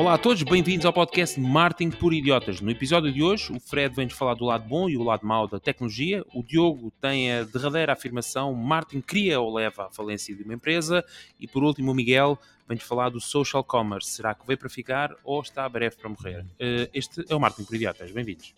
Olá a todos, bem-vindos ao podcast Marketing por Idiotas. No episódio de hoje, o Fred vem-nos falar do lado bom e o lado mau da tecnologia. O Diogo tem a derradeira afirmação: marketing cria ou leva à falência de uma empresa. E por último, o Miguel vem-nos falar do social commerce. Será que veio para ficar ou está breve para morrer? Eh, este é o Marketing por Idiotas. Bem-vindos.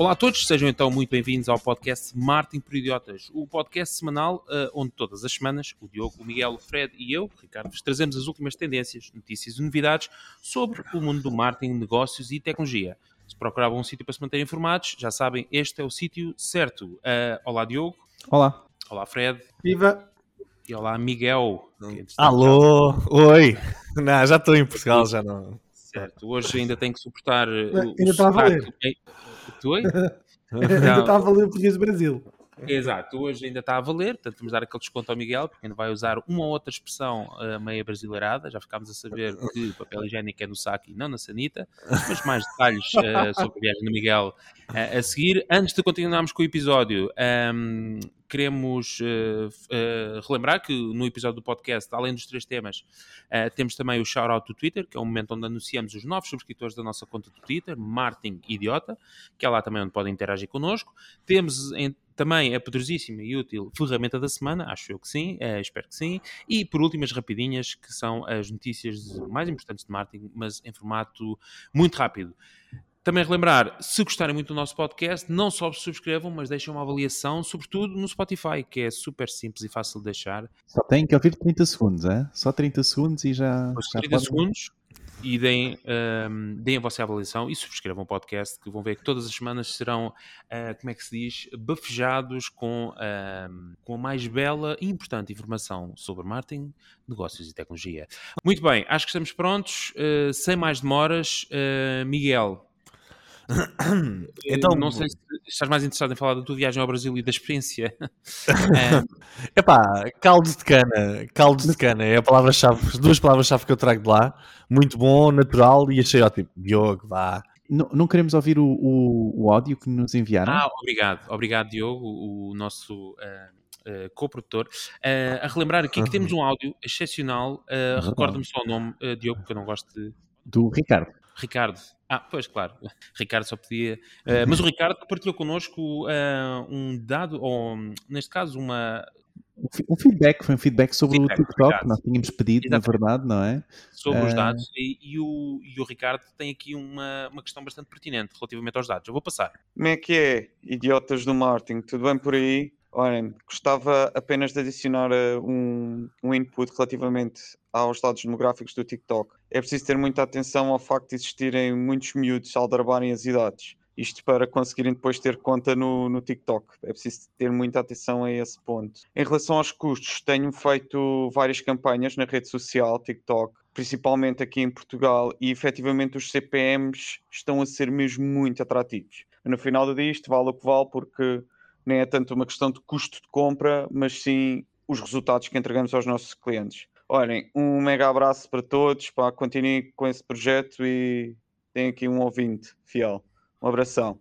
Olá a todos, sejam então muito bem-vindos ao podcast Marketing por Idiotas, o podcast semanal uh, onde todas as semanas o Diogo, o Miguel, o Fred e eu, Ricardo, vos trazemos as últimas tendências, notícias e novidades sobre o mundo do marketing, negócios e tecnologia. Se procuravam um sítio para se manterem informados, já sabem, este é o sítio certo. Uh, olá Diogo. Olá. Olá Fred. Viva. E olá Miguel. Alô, oi. Não, já estou em Portugal, já não. Certo, hoje ainda tenho que suportar. Uh, ainda está a valer. Tu ainda está a valer o português do Brasil. Exato, hoje ainda está a valer, portanto vamos dar aquele desconto ao Miguel, porque ainda vai usar uma ou outra expressão uh, meia brasileirada, já ficámos a saber que papel higiênico é no saco e não na sanita, mas mais detalhes uh, sobre a viagem do Miguel uh, a seguir. Antes de continuarmos com o episódio, um, ehm, queremos uh, uh, relembrar que no episódio do podcast, além dos três temas, uh, temos também o shout-out do Twitter, que é um momento onde anunciamos os novos subscritores da nossa conta do Twitter, Martin Idiota, que é lá também onde podem interagir connosco. Temos em, também a poderosíssima e útil ferramenta da semana, acho eu que sim, espero que sim. E por último, as rapidinhas, que são as notícias mais importantes de marketing, mas em formato muito rápido. Também relembrar, se gostarem muito do nosso podcast, não só subscrevam, mas deixem uma avaliação, sobretudo no Spotify, que é super simples e fácil de deixar. Só tem que ouvir 30 segundos, é? Só 30 segundos e já. Pois 30 podem... segundos e deem, um, deem a vossa avaliação e subscrevam o podcast, que vão ver que todas as semanas serão, uh, como é que se diz, bafejados com, uh, com a mais bela e importante informação sobre marketing, negócios e tecnologia. Muito bem, acho que estamos prontos. Uh, sem mais demoras, Miguel, então, não sei se estás mais interessado em falar da tua viagem ao Brasil e da experiência. é Epá, caldo de cana, caldo de cana é a palavra-chave, duas palavras-chave que eu trago de lá. Muito bom, natural e achei ótimo. Diogo, vá. Não, não queremos ouvir o, o, o, áudio que nos enviaram? Ah, obrigado, obrigado Diogo, o, o nosso uh, Uh, co-produtor, uh, a relembrar aqui que temos um áudio excepcional. Uh, Recorda-me só o nome, Diogo, que eu não gosto de. Do Ricardo. Ricardo. Ah, pois, claro. Ricardo só podia. Uh, mas o Ricardo partilhou connosco uh, um dado, ou neste caso, uma. Um feedback, foi um feedback sobre feedback, o TikTok, que nós tínhamos pedido, Exatamente. na verdade, não é? Sobre uh... os dados, e, e, o, e o Ricardo tem aqui uma, uma questão bastante pertinente relativamente aos dados. Eu vou passar. Como é que é, idiotas do marketing? Tudo bem por aí? Olhem, gostava apenas de adicionar um, um input relativamente aos dados demográficos do TikTok. É preciso ter muita atenção ao facto de existirem muitos miúdos a aldrabarem as idades. Isto para conseguirem depois ter conta no, no TikTok. É preciso ter muita atenção a esse ponto. Em relação aos custos, tenho feito várias campanhas na rede social TikTok, principalmente aqui em Portugal, e efetivamente os CPMs estão a ser mesmo muito atrativos. No final do dia, isto vale o que vale, porque nem é tanto uma questão de custo de compra, mas sim os resultados que entregamos aos nossos clientes. Olhem, um mega abraço para todos, pá, continuem com esse projeto e tem aqui um ouvinte fiel. Um abração.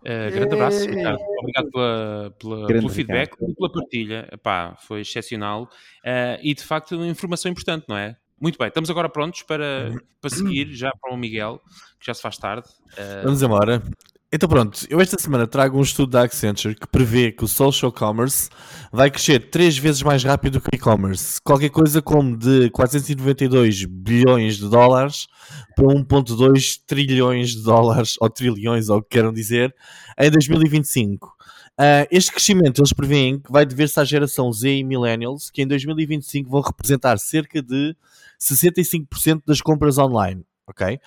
Uh, grande abraço, Ricardo. Obrigado pela, pela pelo feedback e pela partilha. Epá, foi excepcional uh, e de facto uma informação importante, não é? Muito bem, estamos agora prontos para, para seguir já para o Miguel, que já se faz tarde. Uh... Vamos embora. Então pronto, eu esta semana trago um estudo da Accenture que prevê que o social commerce vai crescer três vezes mais rápido que o e-commerce. Qualquer coisa como de 492 bilhões de dólares para 1.2 trilhões de dólares, ou trilhões, ou o que queiram dizer, em 2025. Uh, ah, este crescimento eles prevêem que vai dever-se à geração Z e Millennials, que em 2025 vão representar cerca de 65% das compras online ok?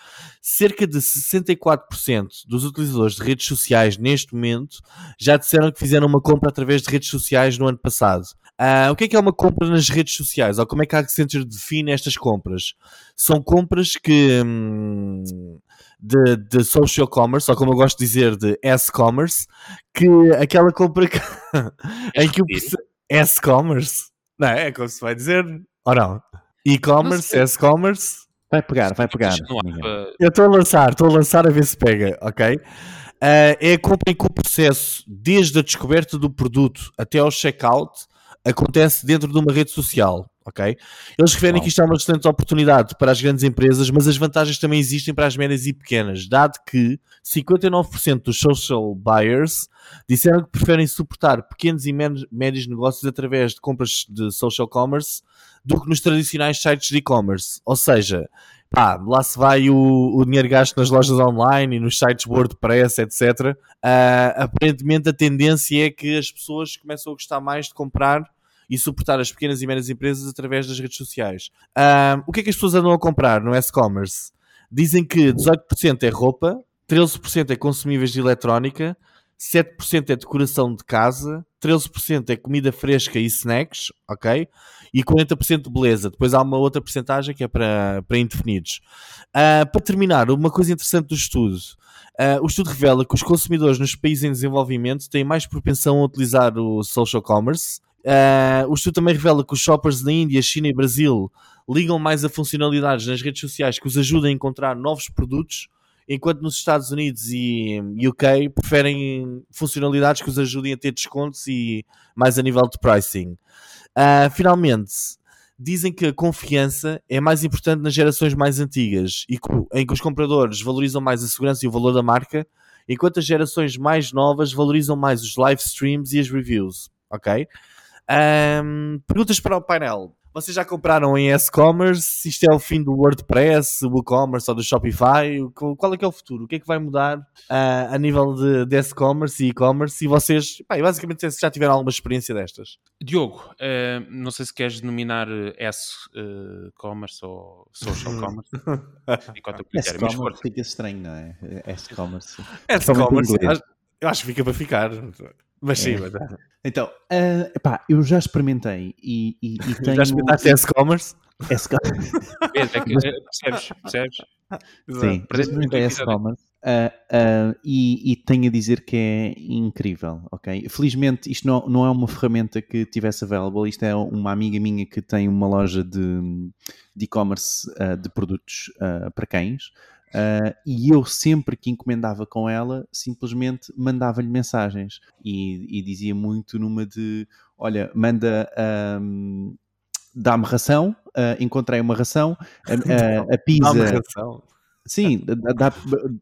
Cerca de 64% dos utilizadores de redes sociais neste momento já disseram que fizeram uma compra através de redes sociais no ano passado. Uh, o que é que é uma compra nas redes sociais? Ou como é que a Accenture define estas compras? São compras que hum, de, de social commerce, ou como eu gosto de dizer, de S-commerce, que aquela compra que, em que o S-commerce, não é? É como se vai dizer, ou não? E-commerce, S-commerce Vai pegar, vai pegar. Eu estou a lançar, estou a lançar a ver se pega, ok? Uh, é a compra em que o processo, desde a descoberta do produto até ao checkout, acontece dentro de uma rede social, ok? Eles referem que isto é uma excelente oportunidade para as grandes empresas, mas as vantagens também existem para as médias e pequenas, dado que 59% dos social buyers disseram que preferem suportar pequenos e médios negócios através de compras de social commerce do que nos tradicionais sites de e-commerce. Ou seja, pá, lá se vai o, o dinheiro gasto nas lojas online e nos sites WordPress, etc. Uh, ah, aparentemente a tendência é que as pessoas começam a gostar mais de comprar e suportar as pequenas e médias empresas através das redes sociais. Uh, o que é que as pessoas andam a comprar no e-commerce? Dizem que 18% é roupa, 13% é consumíveis de eletrónica, 7% é decoração de casa, 13% é comida fresca e snacks, ok? E 40% de beleza. Depois há uma outra porcentagem que é para, para indefinidos. Uh, para terminar, uma coisa interessante do estudo. Uh, o estudo revela que os consumidores nos países em desenvolvimento têm mais propensão a utilizar o social commerce. Uh, o estudo também revela que os shoppers na Índia, China e Brasil ligam mais a funcionalidades nas redes sociais que os ajudam a encontrar novos produtos enquanto nos Estados Unidos e UK preferem funcionalidades que os ajudem a ter descontos e mais a nível de pricing. Uh, finalmente, dizem que a confiança é mais importante nas gerações mais antigas e em que os compradores valorizam mais a segurança e o valor da marca, enquanto as gerações mais novas valorizam mais os live streams e as reviews. Ok? Um, perguntas para o painel. Vocês já compraram em e-commerce? Isto é o fim do WordPress, o WooCommerce ou do Shopify? Qual é que é o futuro? O que é que vai mudar uh, a nível de, de e-commerce e e-commerce? E vocês, pá, basicamente, se já tiveram alguma experiência destas? Diogo, uh, não sei se queres denominar S-commerce uh, ou social commerce. S-commerce fica estranho, não é? S-commerce. S-commerce, eu acho que fica para ficar. Mas sim, é. mas é. Então, uh, epá, eu já experimentei e, e, e tenho... Já experimentaste S-Commerce? S-Commerce. percebes? Percebes? Sim, já experimentei S-Commerce uh, uh, e, e, tenho a dizer que é incrível, ok? Felizmente isto não, não é uma ferramenta que tivesse available, isto é uma amiga minha que tem uma loja de e-commerce de, de produtos para cães Uh, e eu sempre que encomendava com ela, simplesmente mandava-lhe mensagens e, e, dizia muito numa de: Olha, manda. Um, Dá-me ração, uh, encontrei uma ração, a, a, a pizza. Dá-me ração. Sim, dá,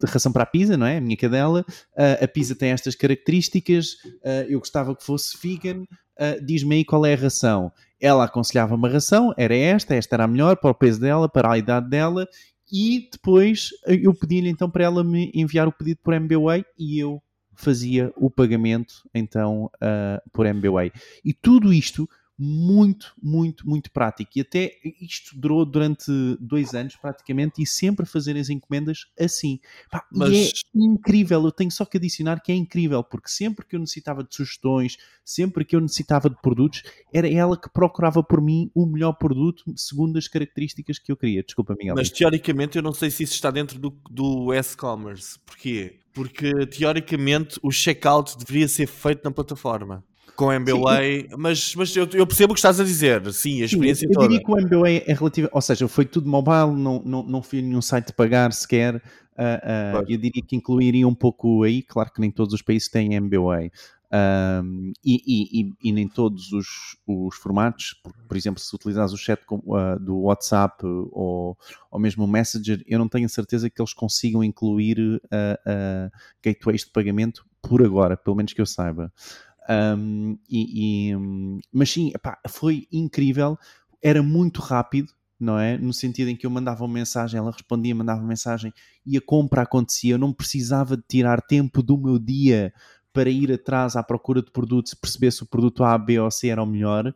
ração para a pizza, não é? A minha cadela. Uh, a pizza tem estas características. Uh, eu gostava que fosse vegan. Uh, Diz-me aí qual é a ração. Ela aconselhava uma ração, era esta, esta era a melhor para o peso dela, para a idade dela, e depois eh, eu pedi-lhe então para ela me enviar o pedido por MBWay e eu fazia o pagamento então uh, por MBWay. E tudo isto muito, muito, muito prático. E até isto durou durante dois anos praticamente e sempre fazer as encomendas assim. Pá, Mas... E é incrível, eu tenho só que adicionar que é incrível, porque sempre que eu necessitava de sugestões, sempre que eu necessitava de produtos, era ela que procurava por mim o melhor produto segundo as características que eu queria. Desculpa, Miguel. Mas teoricamente eu não sei se isso está dentro do, do S-Commerce. Porquê? Porque teoricamente o checkout deveria ser feito na plataforma com MBWay, mas, mas eu, eu, percebo o que estás a dizer, sim, a experiência sim, eu. Eu diria que o MBWay é relativo, ou seja, foi tudo mobile, não, não, não fui a nenhum site pagar sequer, uh, uh, eu diria que incluiria um pouco aí, claro que nem todos os países têm MBWay. Um, e, e, e, nem todos os, os formatos, por, por, exemplo, se utilizares o chat com, uh, do WhatsApp ou, ou mesmo o Messenger, eu não tenho a certeza que eles consigam incluir uh, gateways de pagamento por agora, pelo menos que eu saiba. Um, e, e, mas sim, epá, foi incrível, era muito rápido, não é? No sentido em que eu mandava uma mensagem, ela respondia, mandava uma mensagem e a compra acontecia. Eu não precisava de tirar tempo do meu dia para ir atrás à procura de produtos, perceber se o produto A, B ou C era o melhor.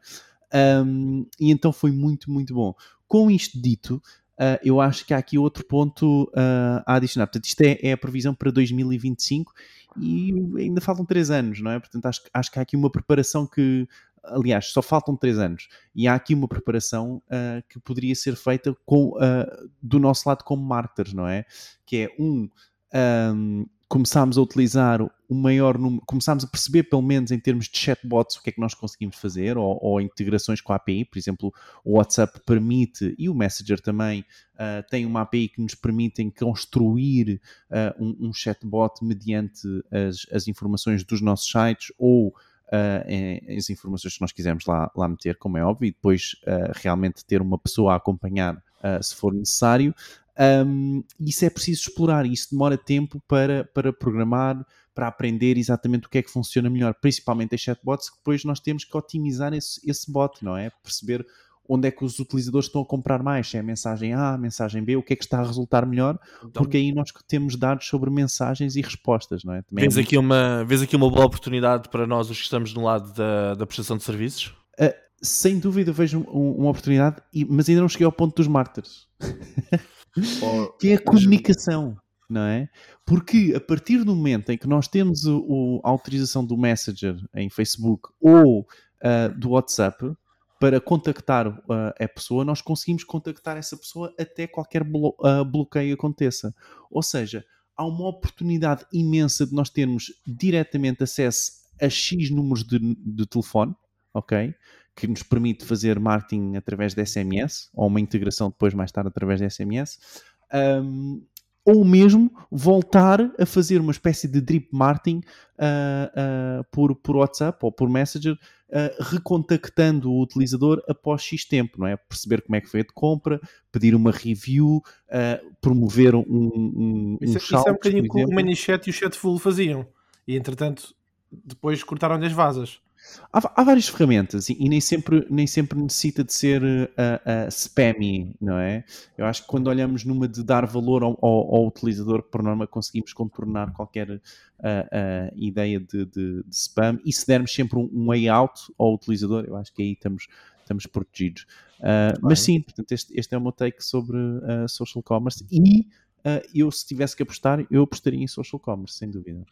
Um, e então foi muito, muito bom. Com isto dito, Uh, eu acho que há aqui outro ponto uh, a adicionar. Portanto, isto é, é, a previsão para 2025 e ainda faltam três anos, não é? Portanto, acho, acho que há aqui uma preparação que, aliás, só faltam três anos e há aqui uma preparação uh, que poderia ser feita com, uh, do nosso lado como marketers, não é? Que é um, um começámos a utilizar o maior número, começámos a perceber, pelo menos em termos de chatbots, o que é que nós conseguimos fazer, ou, ou integrações com a API, por exemplo, o WhatsApp permite, e o Messenger também, uh, tem uma API que nos permitem construir uh, um, um, chatbot mediante as, as informações dos nossos sites, ou uh, as informações que nós quisermos lá, lá meter, como é óbvio, e depois uh, realmente ter uma pessoa a acompanhar uh, se for necessário. Um, isso é preciso explorar, isso demora tempo para, para programar, para aprender exatamente o que é que funciona melhor, principalmente as chatbots, que depois nós temos que otimizar esse, esse bot, não é? Perceber onde é que os utilizadores estão a comprar mais, se é a mensagem A, a mensagem B, o que é que está a resultar melhor, então, porque aí nós temos dados sobre mensagens e respostas, não é? Também vês, é muito... aqui uma, vês aqui uma boa oportunidade para nós, os que estamos no lado da, da prestação de serviços? Uh, sem dúvida vejo um, uma oportunidade, mas ainda não cheguei ao ponto dos mártires. oh, que é a comunicação, não é? Porque a partir do momento em que nós temos o, a autorização do Messenger em Facebook ou uh, do WhatsApp, para contactar uh, a pessoa, nós conseguimos contactar essa pessoa até qualquer blo uh, bloqueio aconteça. Ou seja, há uma oportunidade imensa de nós termos diretamente acesso a X números de, de telefone, ok? Que nos permite fazer marketing através de SMS, ou uma integração depois, mais tarde, através de SMS. Um, ou mesmo voltar a fazer uma espécie de drip marketing uh, uh, por, por WhatsApp ou por Messenger, uh, recontactando o utilizador após X tempo, não é? Perceber como é que foi a de compra, pedir uma review, promover um, um, isso, um Isso é um bocadinho que o Manichat e o Chatful faziam. E entretanto, depois cortaram-lhe as vasas. Há, há, várias ferramentas e, e, nem, sempre, nem sempre necessita de ser uh, uh, spammy, não é? Eu acho que quando olhamos numa de dar valor ao, ao, ao utilizador, por norma conseguimos contornar qualquer uh, ideia de, de, de, spam e se dermos sempre um, um way out ao utilizador, eu acho que aí estamos, estamos protegidos. Mas sim, portanto, este, este é o meu take sobre social commerce e eu, se tivesse que apostar, eu apostaria em social commerce, sem dúvida.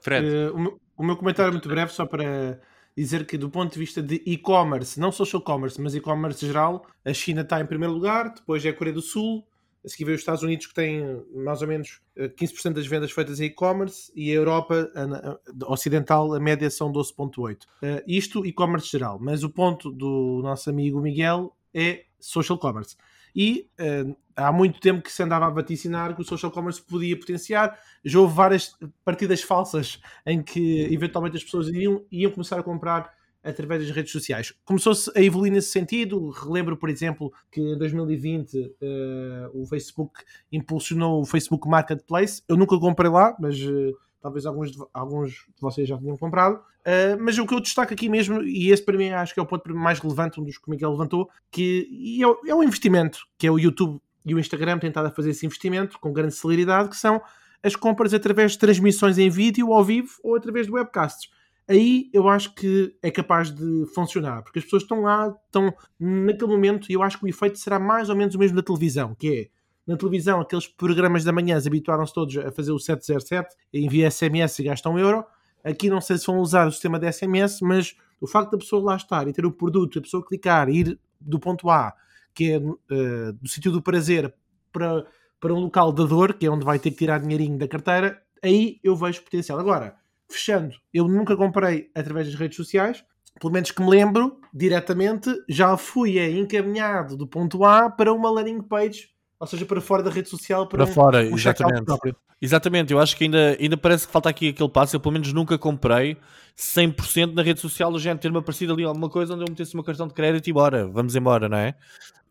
Fred. Uh, o, meu, o, meu, comentário é muito breve, só para dizer que, do ponto de vista de e-commerce, não social commerce, mas e-commerce geral, a China está em primeiro lugar, depois é a Coreia do Sul, a seguir vem os Estados Unidos, que têm mais ou menos 15% eh, das vendas feitas em e-commerce, e a Europa a, a, Ocidental, a média são 12,8%. Uh, eh, isto, e-commerce geral. Mas o ponto do nosso amigo Miguel é social commerce e uh, há muito tempo que se andava a vaticinar que o social commerce podia potenciar. Já houve várias partidas falsas em que eventualmente as pessoas iam, iam começar a comprar através das redes sociais. Começou-se a evoluir nesse sentido. Relembro, por exemplo, que em 2020 uh, eh, o Facebook impulsionou o Facebook Marketplace. Eu nunca comprei lá, mas uh, talvez alguns de, alguns de vocês já tenham comprado. Uh, mas o que eu destaco aqui mesmo, e esse para mim acho que é o ponto mais relevante, um dos que o Miguel levantou, que é, é o investimento, que é o YouTube e o Instagram tentado a fazer esse investimento com grande celeridade, que são as compras através de transmissões em vídeo, ao vivo ou através de webcasts. Aí eu acho que é capaz de funcionar, porque as pessoas estão lá, estão naquele momento, e eu acho que o efeito será mais ou menos o mesmo da televisão, que é na televisão, aqueles programas da manhã habituaram-se todos a fazer o 707, envia SMS e gastam um euro. Aqui não sei se vão usar o sistema de SMS, mas o facto da pessoa lá estar e ter o produto, a pessoa clicar e ir do ponto A, que é uh, do sítio do prazer, para, para um local da dor, que é onde vai ter que tirar dinheirinho da carteira, aí eu vejo potencial. Agora, fechando, eu nunca comprei através das redes sociais, pelo menos que me lembro, diretamente, já fui encaminhado do ponto A para uma landing page ou seja, para fora da rede social para, para fora, um exatamente. próprio. Exatamente, eu acho que ainda, ainda parece que falta aqui aquele passo. Eu pelo menos nunca comprei 100% na rede social, o género ter-me aparecido ali alguma coisa onde eu metesse meu cartão de crédito e bora, vamos embora, não é?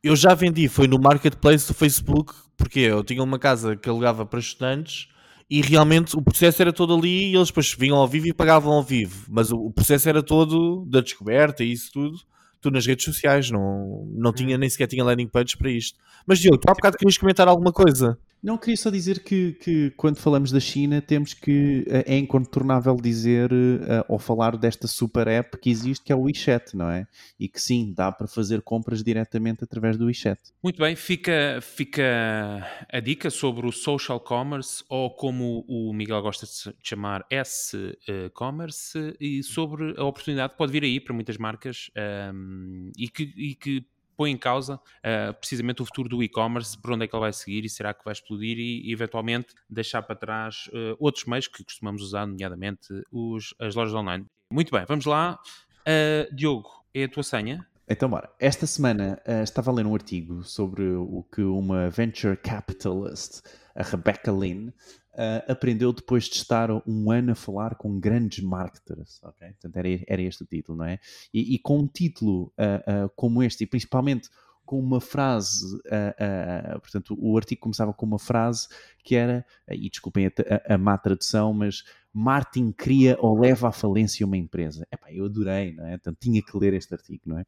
Eu já vendi, foi no marketplace do Facebook, porque eu tinha uma casa que alugava para estudantes e realmente o processo era todo ali e eles depois vinham ao vivo e pagavam ao vivo, mas o, o processo era todo da descoberta e isso tudo tu nas redes sociais, não, não tinha, nem sequer tinha landing pages para isto. Mas Diogo, tu há bocado querias comentar alguma coisa. Não, queria só dizer que, que quando falamos da China temos que, eh, é incontornável dizer uh, ou falar desta super app que existe, que é o WeChat, não é? E que sim, dá para fazer compras diretamente através do WeChat. Muito bem, fica, fica a dica sobre o social commerce, ou como o Miguel gosta de chamar, S-commerce, e sobre a oportunidade que pode vir aí para muitas marcas um, ehm, e, que, e que põe em causa uh, precisamente o futuro do e-commerce, por onde é que ele vai seguir e será que vai explodir e, eventualmente deixar para trás uh, outros meios que costumamos usar, nomeadamente os, as lojas online. Muito bem, vamos lá. Uh, Diogo, é a tua senha? Então, bora. Esta semana uh, estava a ler um artigo sobre o que uma venture capitalist, a Rebecca Lynn, uh, aprendeu depois de estar um ano a falar com grandes marketers. Okay? Portanto, era, era este o título, não é? E, e com um título uh, como este, e principalmente com uma frase, uh, uh, portanto, o artigo começava com uma frase que era, e desculpem a, a, a má tradução, mas Martin cria ou leva à falência uma empresa. Epá, eu adorei, não é? Então tinha que ler este artigo, não é?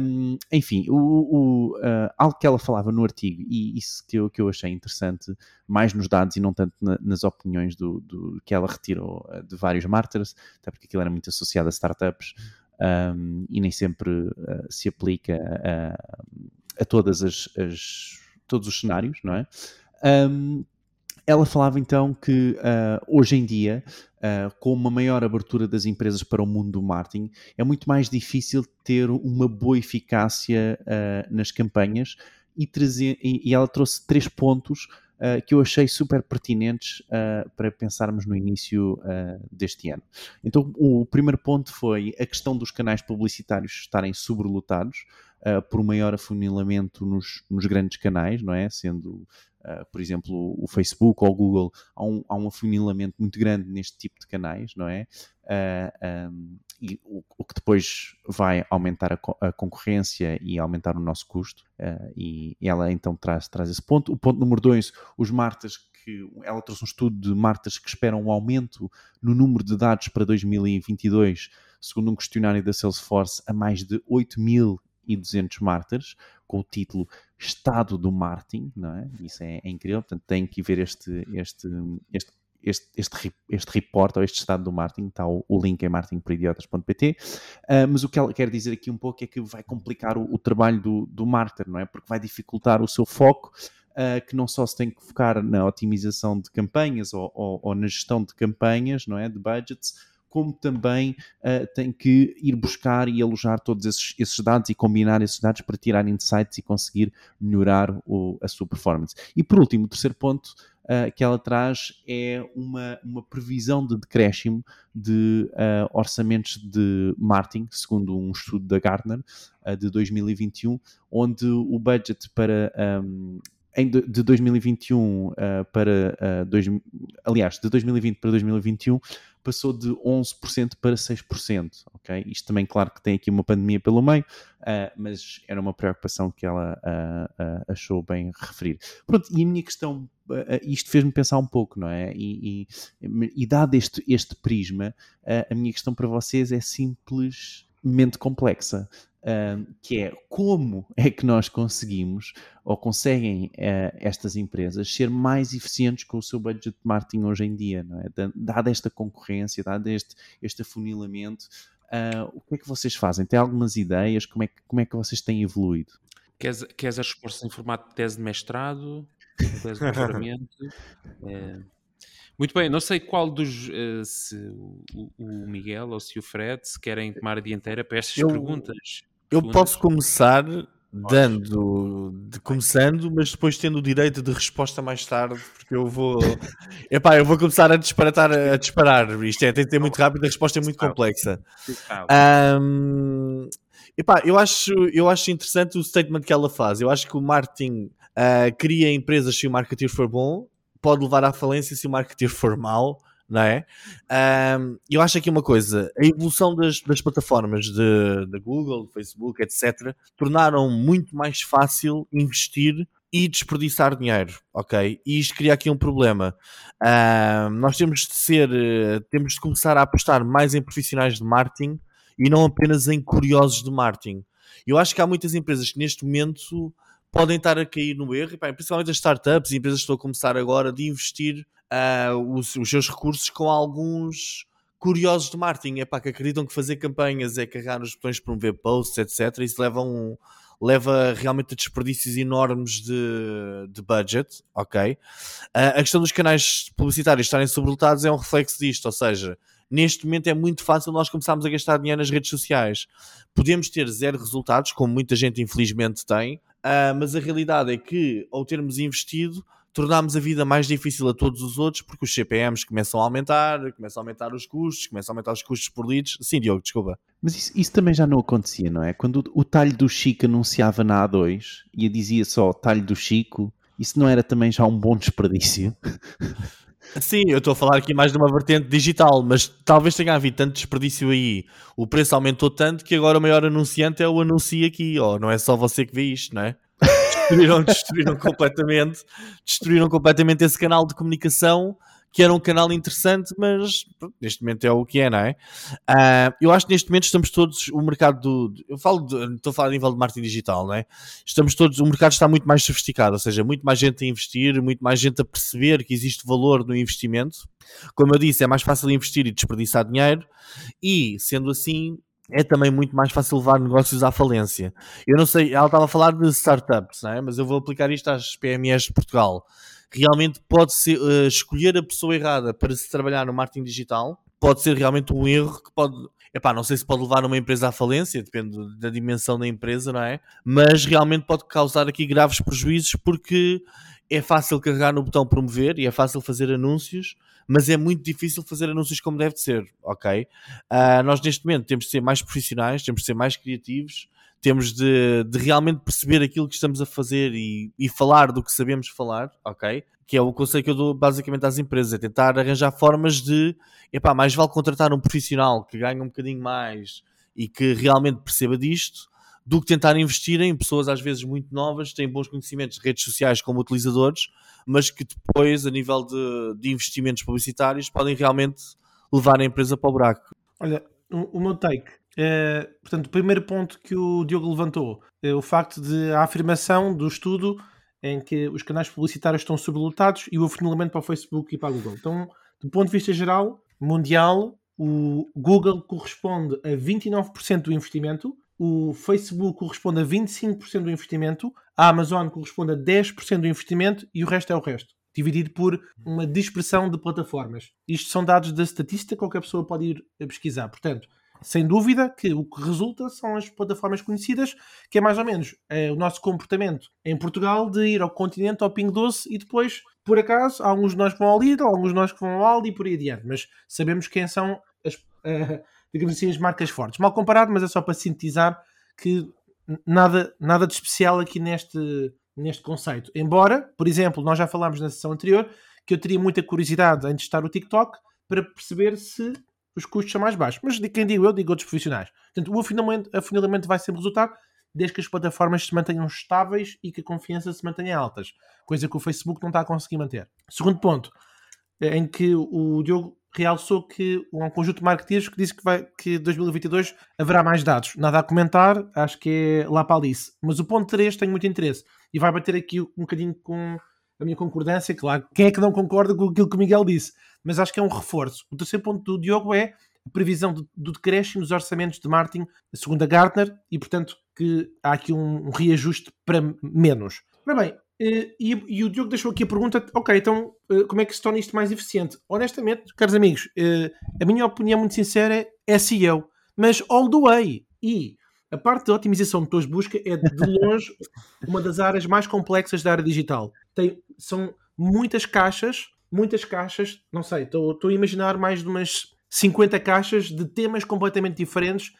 Um, enfim, o, o, uh, algo que ela falava no artigo, e isso que eu, que eu achei interessante, mais nos dados e não tanto na, nas opiniões do, do, que ela retirou uh, de vários martyrs, até porque aquilo era muito associado a startups, um, e nem sempre uh, se aplica a, a todas as, as, todos os cenários, não é? Um, ela falava então que uh, hoje em dia, uh, com uma maior abertura das empresas para o mundo do marketing, é muito mais difícil ter uma boa eficácia uh, nas campanhas e, trazer, e, e, ela trouxe três pontos que eu achei super pertinentes para pensarmos no início deste ano. Então, o primeiro ponto foi a questão dos canais publicitários estarem sobrelotados. Uh, por maior afunilamento nos, nos, grandes canais, não é? Sendo uh, por exemplo, o Facebook ou o Google, há um, há um afunilamento muito grande neste tipo de canais, não é? Uh, ah, um, e o, o, que depois vai aumentar a, a, concorrência e aumentar o nosso custo, uh, e, ela então traz, traz esse ponto. O ponto número dois, os martas que ela trouxe um estudo de martas que esperam um aumento no número de dados para 2022, segundo um questionário da Salesforce, a mais de 8.200 martas, com o título Estado do Martin, não é? Isso é, é incrível, portanto tem que ver este, este, este este, este, este report ou este estado do marketing, está o, o link em marketingporidiotas.pt, uh, ah, mas o que ela quer dizer aqui um pouco é que vai complicar o, o trabalho do, do marketer, não é? Porque vai dificultar o seu foco, uh, que não só se tem que focar na otimização de campanhas ou, ou, ou na gestão de campanhas, não é? De budgets, como também uh, tem que ir buscar e alojar todos esses, esses, dados e combinar esses dados para tirar insights e conseguir melhorar o, a sua performance. E por último, o terceiro ponto uh, que ela traz é uma, uma previsão de decréscimo de uh, orçamentos de marketing, segundo um estudo da Gartner de 2021, onde o budget para um, em de, de 2021 uh, para uh, dois, aliás, de 2020 para 2021 passou de 11% para 6%, ok? Isto também, claro que tem aqui uma pandemia pelo meio, uh, mas era uma preocupação que ela uh, achou bem referir. Pronto, e a minha questão, isto fez-me pensar um pouco, não é? E, e, e dado este, este prisma, a minha questão para vocês é simplesmente complexa que é como é que nós conseguimos ou conseguem uh, estas empresas ser mais eficientes com o seu budget de marketing hoje em dia, não é? Dada esta concorrência, dado este, este afunilamento, uh, o que é que vocês fazem? Tem algumas ideias? Como é que, como é que vocês têm evoluído? Queres, queres a resposta em formato de tese de mestrado? Tese de doutoramento? é... Muito bem, não sei qual dos, uh, se o, o, Miguel ou se o Fred se querem tomar a dianteira para estas eu, perguntas. Eu posso começar dando, de, começando, mas depois tendo o direito de resposta mais tarde, porque eu vou, epá, eu vou começar a disparatar, a disparar. Isto é, tem que ter muito rápido, a resposta é muito complexa. Um, epá, eu acho, eu acho interessante o statement que ela faz. Eu acho que o marketing uh, cria empresas se o marketing for bom, pode levar à falência se o marketing for mau não é? Um, eu acho aqui uma coisa: a evolução das, das plataformas de, de Google, Facebook, etc., tornaram muito mais fácil investir e desperdiçar dinheiro, ok? E isto cria aqui um problema. Nós temos de ser, temos de começar a apostar mais em profissionais de marketing e não apenas em curiosos de marketing. Eu acho que há muitas empresas que neste momento podem estar a cair no erro, principalmente as startups e empresas que estão a começar agora de investir uh, os, os, seus recursos com alguns curiosos de marketing, é pá, que acreditam que fazer campanhas é carregar nos botões de promover posts, etc. Isso leva, um, leva realmente a desperdícios enormes de, de budget, ok? Uh, a questão dos canais publicitários estarem sobrelotados é um reflexo disto, ou seja, neste momento é muito fácil nós começarmos a gastar dinheiro nas redes sociais. Podemos ter zero resultados, como muita gente infelizmente tem, uh, mas a realidade é que ao termos investido tornámos a vida mais difícil a todos os outros porque os CPMs começam a aumentar, começam a aumentar os custos, começam a aumentar os custos por leads. Sim, Diogo, desculpa. Mas isso, isso também já não acontecia, não é? Quando o, o talho do Chico anunciava na A2 e dizia só talho do Chico, isso não era também já um bom desperdício? Sim, eu estou a falar aqui mais de uma vertente digital, mas talvez tenha havido tanto desperdício aí. O preço aumentou tanto que agora o maior anunciante é o anuncio aqui, ó. Não é só você que vê isto, não é? Destruíram, destruíram completamente, destruíram completamente esse canal de comunicação que era um canal interessante, mas neste momento é o que é, não é? Uh, eu acho que neste momento estamos todos, o mercado do. Eu falo, de, estou a falar a nível de marketing digital, não é? Estamos todos, o mercado está muito mais sofisticado, ou seja, muito mais gente a investir, muito mais gente a perceber que existe valor no investimento. Como eu disse, é mais fácil investir e desperdiçar dinheiro, e sendo assim, é também muito mais fácil levar negócios à falência. Eu não sei, ela estava a falar de startups, não é? mas eu vou aplicar isto às PMEs de Portugal realmente pode ser uh, escolher a pessoa errada para se trabalhar no marketing digital pode ser realmente um erro que pode epá, não sei se pode levar uma empresa à falência, depende da dimensão da empresa, não é? Mas realmente pode causar aqui graves prejuízos porque é fácil carregar no botão promover e é fácil fazer anúncios, mas é muito difícil fazer anúncios como deve ser, ok? Uh, nós neste momento temos de ser mais profissionais, temos de ser mais criativos, temos de, de, realmente perceber aquilo que estamos a fazer e, e, falar do que sabemos falar, ok? Que é o conselho que eu dou basicamente às empresas, é tentar arranjar formas de, epá, mais vale contratar um profissional que ganhe um bocadinho mais e que realmente perceba disto, do que tentar investir em pessoas às vezes muito novas, que têm bons conhecimentos de redes sociais como utilizadores, mas que depois, a nível de, de investimentos publicitários, podem realmente levar a empresa para o buraco. Olha, o, o meu take é, portanto, o primeiro ponto que o Diogo levantou é o facto de a afirmação do estudo em que os canais publicitários estão sobrelotados e o afunilamento para o Facebook e para a Google. Então, do ponto de vista geral, mundial, o Google corresponde a 29% do investimento, o Facebook corresponde a 25% do investimento, a Amazon corresponde a 10% do investimento e o resto é o resto, dividido por uma dispersão de plataformas. Isto são dados da estatística, qualquer pessoa pode ir a pesquisar. Portanto, sem dúvida que o que resulta são as plataformas conhecidas, que é mais ou menos é, o nosso comportamento em Portugal de ir ao continente, ao Ping Doce e depois, por acaso, há alguns de nós que vão ao Lidl, alguns de nós que vão ao Aldi e por aí adiante, mas sabemos quem são as, uh, digamos assim, as marcas fortes. Mal comparado, mas é só para sintetizar que nada, nada de especial aqui neste, neste conceito. Embora, por exemplo, nós já falámos na sessão anterior que eu teria muita curiosidade em testar o TikTok para perceber se os custos são mais baixos. Mas de quem digo eu, digo outros profissionais. Portanto, o afunilamento, afunilamento vai sempre resultar desde que as plataformas se mantenham estáveis e que a confiança se mantenha altas. Coisa que o Facebook não está a conseguir manter. Segundo ponto, eh, em que o Diogo realçou que um conjunto de marketeers que disse que, vai, que 2022 haverá mais dados. Nada a comentar, acho que é lá para Alice. Mas o ponto 3 tem muito interesse e vai bater aqui um bocadinho com a minha concordância. Claro, quem é que não concorda com aquilo que o Miguel disse? mas acho que é um reforço. O terceiro ponto do Diogo é a previsão do, do decréscimo dos orçamentos de marketing, segundo a Gartner, e portanto que há aqui um, um reajuste para menos. Ora bem, e, e, o Diogo deixou aqui a pergunta: ok, então eh, como é que se torna isto mais eficiente? Honestamente, caros amigos, eh, a minha opinião muito sincera é SEO, mas all the way. E a parte da otimização de de busca é de longe uma das áreas mais complexas da área digital. Tem, são muitas caixas muitas caixas, não sei, estou a imaginar mais de umas 50 caixas de temas completamente diferentes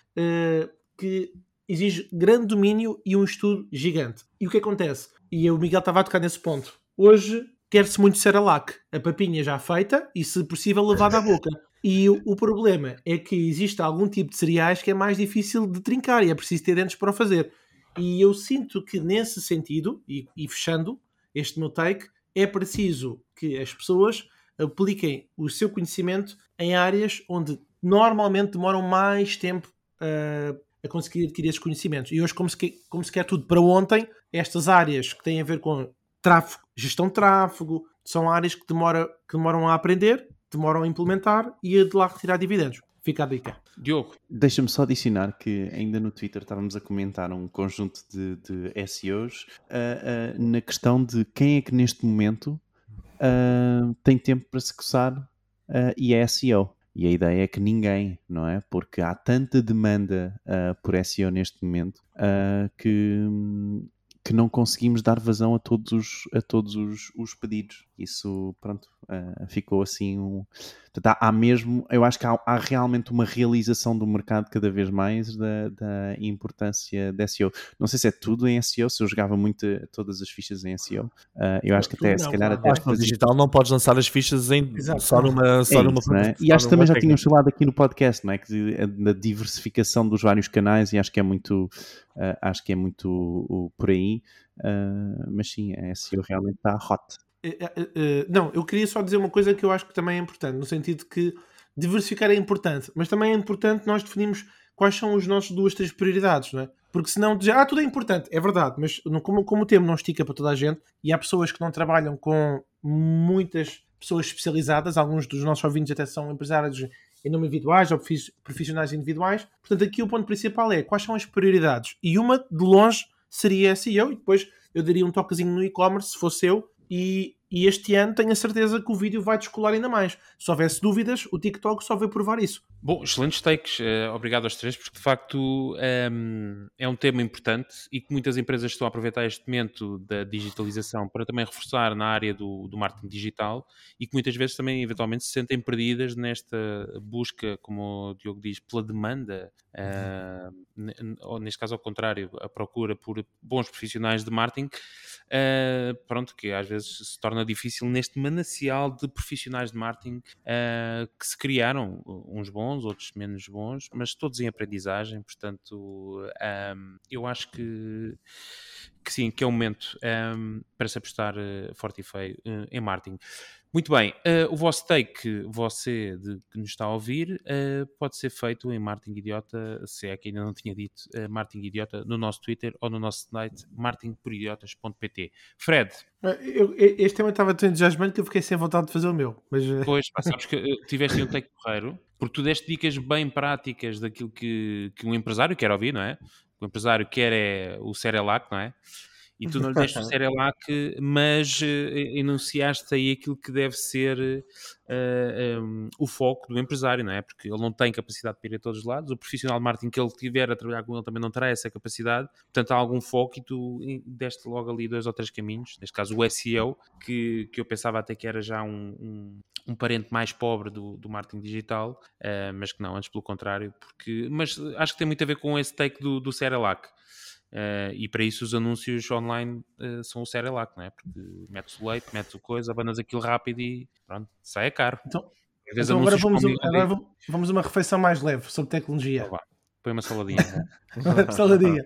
que exige grande domínio e um estudo gigante. E o que acontece? E o Miguel estava a tocar nesse ponto. Hoje quer-se muito Cerelac, a papinha já feita e, se possível, levada à boca. E o, o, problema é que existe algum tipo de cereais que é mais difícil de trincar e é preciso ter dentes para o fazer. E eu sinto que, nesse sentido, e, e fechando este meu take, é preciso que as pessoas apliquem o seu conhecimento em áreas onde normalmente demoram mais tempo uh, a conseguir adquirir esses conhecimentos. E hoje, como se, quer, como se quer tudo para ontem, estas áreas que têm a ver com tráfego, gestão de tráfego, são áreas que, demora, que demoram a aprender, demoram a implementar e a de lá retirar dividendos. Fica a dica. Diogo. Deixa-me só adicionar que ainda no Twitter estávamos a comentar um conjunto de, de SEOs uh, uh, na questão de quem é que neste momento uh, tem tempo para se coçar e é SEO. E a ideia é que ninguém, não é? Porque há tanta demanda por SEO neste momento que, que não conseguimos dar vazão a todos os, a todos os, os pedidos. Isso, pronto, uh, ficou assim um... Portanto, há, há, mesmo, eu acho que há, há, realmente uma realização do mercado cada vez mais da, da, importância da SEO. Não sei se é tudo em SEO, se eu jogava muito todas as fichas em SEO. Uh, eu acho que até, não, se calhar, até... Acho que no digital não podes lançar as fichas em, só numa... Só é numa isso, é? E acho que também já tínhamos falado aqui no podcast, não é? Que, da diversificação dos vários canais e acho que é muito... Uh, acho que é muito uh, por aí. Uh, mas sim, a SEO realmente está hot. Eh, eh, eh, não, eu queria só dizer uma coisa que eu acho que também é importante, no sentido que diversificar é importante, mas também é importante nós definirmos quais são as nossas duas, três prioridades, não é? Porque senão dizer, ah, tudo é importante, é verdade, mas como, como o termo não estica para toda a gente, e há pessoas que não trabalham com muitas pessoas especializadas, alguns dos nossos ouvintes até são empresários em nome individuais ou profissionais individuais, portanto aqui o ponto principal é quais são as prioridades, e uma de longe seria SEO, e depois eu daria um toquezinho no e-commerce, se fosse eu, e, e, este ano tenho a certeza que o vídeo vai descolar ainda mais. Se houvesse dúvidas, o TikTok só veio provar isso. Bom, excelentes takes. Uh, obrigado aos três, porque de facto ehm, é um tema importante e que muitas empresas estão a aproveitar este momento da digitalização para também reforçar na área do, do marketing digital e que muitas vezes também eventualmente se sentem perdidas nesta busca, como o Diogo diz, pela demanda, uh, ou neste caso ao contrário, a procura por bons profissionais de marketing uh, pronto, que às vezes se torna difícil neste manancial de profissionais de marketing uh, que se criaram, uns bons, outros menos bons, mas todos em aprendizagem, portanto, um, ehm, eu acho que que sim, que é o momento um, para se apostar forte e feio em marketing. Muito bem, uh, o vosso take, você de, que nos está a ouvir, uh, pode ser feito em Martin Idiota, se é que ainda não tinha dito, uh, Martin Idiota, no nosso Twitter ou no nosso site martinporidiotas.pt. Fred. Eu, este tema estava tão entusiasmante que eu fiquei sem vontade de fazer o meu. Mas... Pois, pá, sabes que tiveste um take correiro, porque tu deste dicas bem práticas daquilo que, que um empresário quer ouvir, não é? O empresário quer é o Cerelac, não é? E tu não lhe deste o Cerelac, mas uh, enunciaste aí aquilo que deve ser uh, eh, um, o foco do empresário, não é? Porque ele não tem capacidade de ir a todos os lados, o profissional de marketing que ele tiver a trabalhar com ele também não terá essa capacidade, portanto há algum foco e tu deste logo ali dois ou três caminhos, neste caso o SEO, que, que eu pensava até que era já um, um, um parente mais pobre do, do marketing digital, uh, mas que não, antes pelo contrário, porque, mas acho que tem muito a ver com esse take do, do Cerelac. Uh, e para isso os anúncios online uh, são o Cerelac, não é? Porque metes o leite, metes o coisa, abanas aquilo rápido e pronto, sai a caro. Então, então agora, vamos, um, agora vamos uma refeição mais leve sobre tecnologia. Então, Põe uma saladinha. Né? saladinha.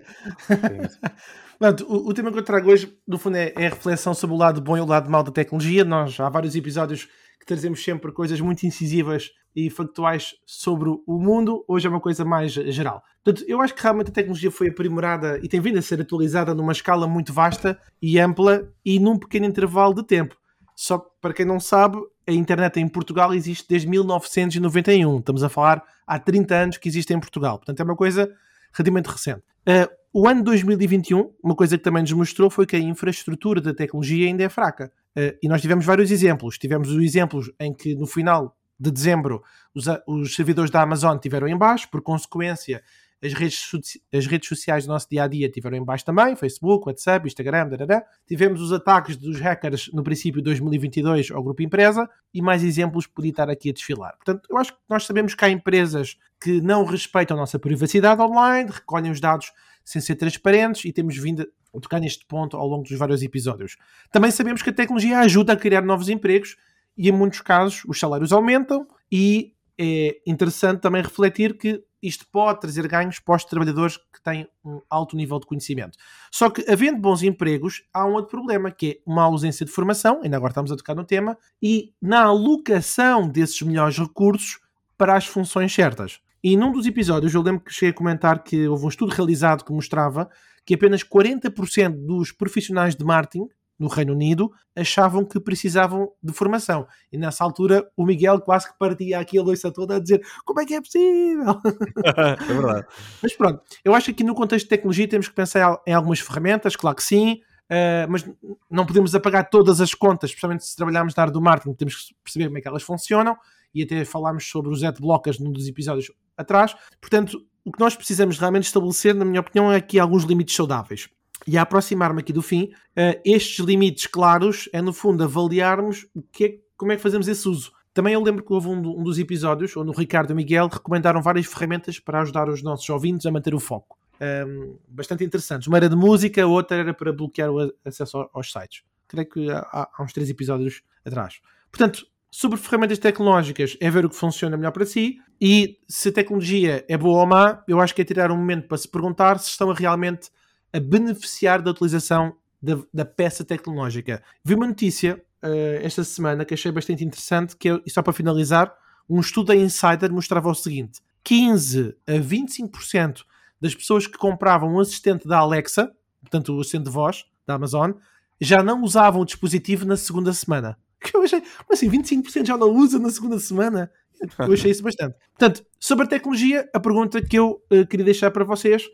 Pronto, o, o, tema que eu trago hoje, no fundo, é, é, a reflexão sobre o lado bom e o lado mau da tecnologia. Nós, há vários episódios que trazemos sempre coisas muito incisivas e factuais sobre o mundo, hoje é uma coisa mais geral. Portanto, eu acho que realmente a tecnologia foi aprimorada e tem vindo a ser atualizada numa escala muito vasta e ampla e num pequeno intervalo de tempo. Só para quem não sabe, a internet em Portugal existe desde 1991. Estamos a falar há 30 anos que existe em Portugal. Portanto, é uma coisa relativamente recente. Uh, o ano 2021, uma coisa que também nos mostrou foi que a infraestrutura da tecnologia ainda é fraca. Uh, e nós tivemos vários exemplos. Tivemos os exemplos em que no final de dezembro os, os servidores da Amazon tiveram em baixo, por consequência as redes, as redes sociais do nosso dia a dia tiveram em baixo também, Facebook, WhatsApp, Instagram, dadada. tivemos os ataques dos hackers no princípio de 2022 ao grupo empresa e mais exemplos podia estar aqui a desfilar. Portanto, eu acho que nós sabemos que há empresas que não respeitam a nossa privacidade online, recolhem os dados sem ser transparentes e temos vindo a tocar neste ponto ao longo dos vários episódios. Também sabemos que a tecnologia ajuda a criar novos empregos e em muitos casos os salários aumentam e é interessante também refletir que isto pode trazer ganhos para os trabalhadores que têm um alto nível de conhecimento. Só que, havendo bons empregos, há um outro problema, que é uma ausência de formação, ainda agora estamos a tocar no tema, e na alocação desses melhores recursos para as funções certas. E num dos episódios eu lembro que cheguei a comentar que houve um estudo realizado que mostrava que apenas 40% dos profissionais de marketing no Reino Unido achavam que precisavam de formação. E nessa altura o Miguel quase que partia aqui a louça toda a dizer como é que é possível? é verdade. Mas pronto, eu acho que aqui no contexto de tecnologia temos que pensar em algumas ferramentas, claro que sim, uh, mas não podemos apagar todas as contas, especialmente se trabalharmos na área do marketing, temos que perceber como é que elas funcionam e até falámos sobre os adblockers num dos episódios atrás. Portanto, o que nós precisamos realmente estabelecer, na minha opinião, é aqui alguns limites saudáveis. E a aproximar-me aqui do fim, uh, estes limites claros é no fundo avaliarmos o que é, como é que fazemos esse uso. Também eu lembro que houve um, um, dos episódios onde o Ricardo e o Miguel recomendaram várias ferramentas para ajudar os nossos ouvintes a manter o foco. Um, bastante interessantes. Uma era de música, outra era para bloquear o acesso aos sites. Creio que há, há uns três episódios atrás. Portanto, sobre ferramentas tecnológicas é ver o que funciona melhor para si e se a tecnologia é boa ou má, eu acho que é tirar um momento para se perguntar se estão a realmente a beneficiar da utilização da, da peça tecnológica. Vi uma notícia uh, esta semana que achei bastante interessante, que é, e só para finalizar, um estudo da Insider mostrava o seguinte: 15 a 25% das pessoas que compravam um assistente da Alexa, portanto o assistente de voz da Amazon, já não usavam o dispositivo na segunda semana. Que eu achei, mas assim, 25% já não usa na segunda semana? Eu achei isso bastante. Portanto, sobre a tecnologia, a pergunta que eu uh, queria deixar para vocês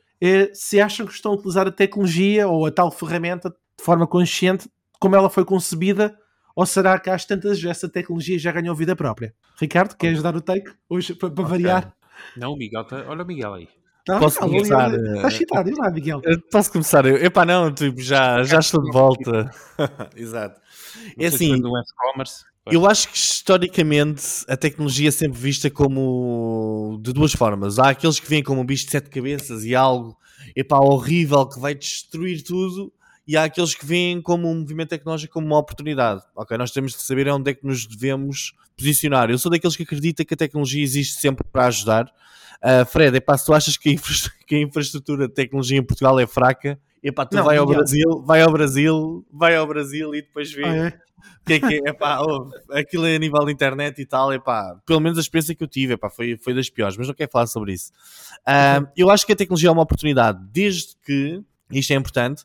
se acham que estão a utilizar a tecnologia ou a tal ferramenta de forma consciente, como ela foi concebida, ou será que às tantas essa tecnologia já ganhou vida própria? Ricardo, queres dar o take hoje para, para okay. variar? Não, Miguel, tá... olha o Miguel aí. Tá, Posso tá, começar? Está excitado, e lá, Miguel? Posso começar? Eu, epá, não, tipo, já, já estou de volta. Exato. É assim, eu acho que historicamente a tecnologia é sempre vista como de duas formas. Há aqueles que vêm como um bicho de sete cabeças e algo epá, horrível que vai destruir tudo, e há aqueles que veem como um movimento tecnológico como uma oportunidade. Ok, nós temos de saber onde é que nos devemos posicionar. Eu sou daqueles que acredita que a tecnologia existe sempre para ajudar. Uh, Fred, epá, se tu achas que a, infra que a infraestrutura de tecnologia em Portugal é fraca, epá, tu não, vai ao Brasil, vai ao Brasil, vai ao Brasil e depois vê. Ah, é? que é que é, pá, oh, aquilo é a nível de internet e tal, é pá, pelo menos a experiência que eu tive, epá, foi, foi das piores, mas não quero falar sobre isso. Uh, eu acho que a tecnologia é uma oportunidade, desde que, isto é importante,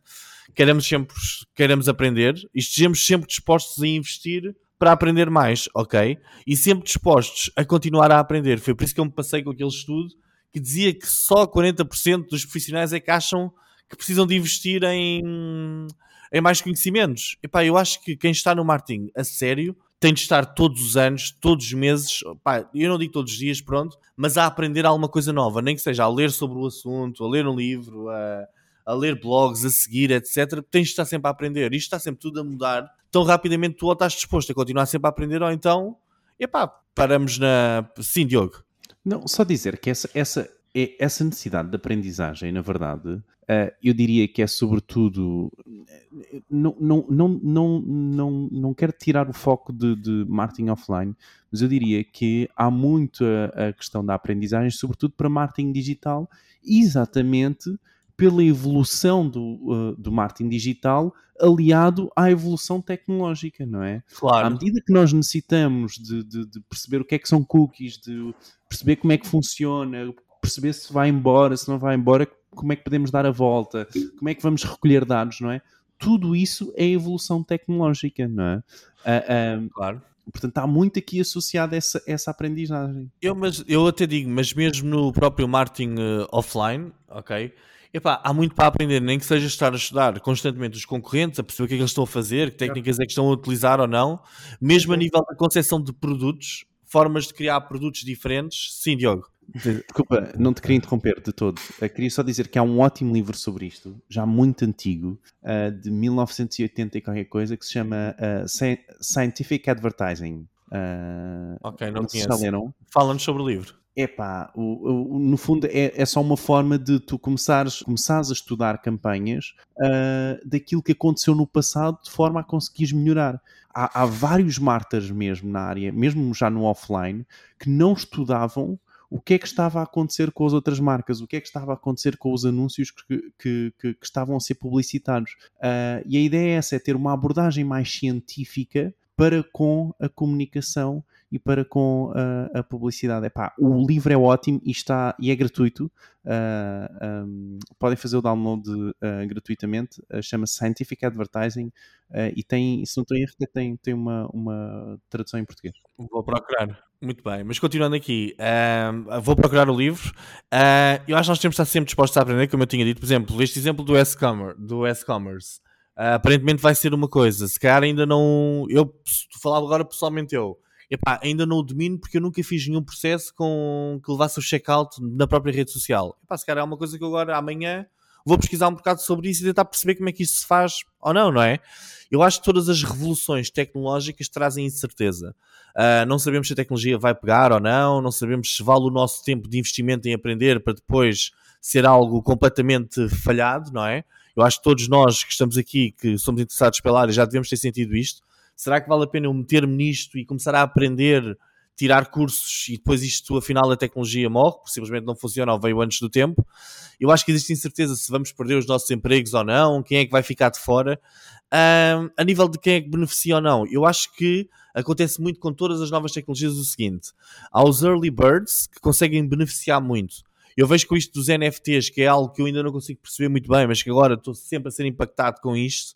queremos sempre queremos aprender e estejamos sempre dispostos a investir para aprender mais, ok? E sempre dispostos a continuar a aprender. Foi por isso que eu me passei com aquele estudo que dizia que só 40% dos profissionais é que acham que precisam de investir em, em mais conhecimentos. Epá, eu acho que quem está no marketing a sério tem de estar todos os anos, todos os meses, pá, eu não digo todos os dias, pronto, mas a aprender alguma coisa nova, nem que seja a ler sobre o assunto, a ler um livro, a, a ler blogs, a seguir, etc. Tens de estar sempre a aprender. Isto está sempre tudo a mudar. Tão rapidamente tu ou estás disposto a continuar sempre a aprender, ou então, epá, paramos na. Sim, Diogo. Não, só dizer que essa, essa, é, essa necessidade de aprendizagem, na verdade, Uh, eu diria que é sobretudo. Não, não, não, não, não, não quero tirar o foco de, de marketing offline, mas eu diria que há muito a, a, questão da aprendizagem, sobretudo para marketing digital, exatamente pela evolução do, uh, do marketing digital aliado à evolução tecnológica, não é? Claro. À medida que nós necessitamos de, de, de, perceber o que é que são cookies, de perceber como é que funciona, perceber se vai embora, se não vai embora, como é que podemos dar a volta, como é que vamos recolher dados, não é? Tudo isso é evolução tecnológica, não é? Uh, uh, claro. Portanto, está muito aqui associado a essa, essa aprendizagem. Eu, mas, eu até digo, mas mesmo no próprio marketing uh, offline, ok? Epá, há muito para aprender, nem que seja estar a estudar constantemente os concorrentes, a perceber o que é que eles estão a fazer, que técnicas é que estão a utilizar ou não, mesmo a nível da concepção de produtos, formas de criar produtos diferentes. Sim, Diogo. Desculpa, não te queria interromper de todo. Eu queria só dizer que há um ótimo livro sobre isto, já muito antigo, uh, de 1980 e qualquer coisa, que se chama uh, Scientific Advertising. Ok, não, não conheço. Fala-nos sobre o livro. Epá, o, o, no fundo é, é só uma forma de tu começares, começares a estudar campanhas uh, daquilo que aconteceu no passado de forma a conseguires melhorar. Há, há vários martas mesmo na área, mesmo já no offline, que não estudavam o que é que estava a acontecer com as outras marcas, o que é que estava a acontecer com os anúncios que, que, que, que estavam a ser publicitados. Uh, e a ideia é essa, é ter uma abordagem mais científica para com a comunicação e para com a, a publicidade. Epá, o livro é ótimo e, está, e é gratuito. Uh, um, podem fazer o download uh, gratuitamente. Uh, Chama-se Scientific Advertising e tem, se não estou em erro, tem, tem uma, uma tradução em português. Vou procurar. Muito bem, mas continuando aqui, vou procurar o livro. eu acho que nós temos de estar sempre dispostos a aprender, como eu tinha dito. Por exemplo, este exemplo do S-Commerce. Do S-Commerce. aparentemente vai ser uma coisa. Se calhar ainda não. Eu falava agora pessoalmente eu epá, ainda não o domino porque eu nunca fiz nenhum processo com que levasse o checkout na própria rede social. Epá, se calhar é uma coisa que eu agora amanhã vou pesquisar um bocado sobre isso e tentar perceber como é que isso se faz ou não, não é? Eu acho que todas as revoluções tecnológicas trazem incerteza. Uh, não sabemos se a tecnologia vai pegar ou não, não sabemos se vale o nosso tempo de investimento em aprender para depois ser algo completamente falhado, não é? Eu acho que todos nós que estamos aqui, que somos interessados pela área, já devemos ter sentido isto. Será que vale a pena eu meter-me nisto e começar a aprender, tirar cursos e depois isto, afinal, a tecnologia morre, porque simplesmente não funciona ou veio antes do tempo? Eu acho que existe incerteza se vamos perder os nossos empregos ou não, quem é que vai ficar de fora. Um, a nível de quem é que beneficia ou não, eu acho que acontece muito com todas as novas tecnologias o seguinte: há os early birds que conseguem beneficiar muito. Eu vejo com isto dos NFTs, que é algo que eu ainda não consigo perceber muito bem, mas que agora estou sempre a ser impactado com isto.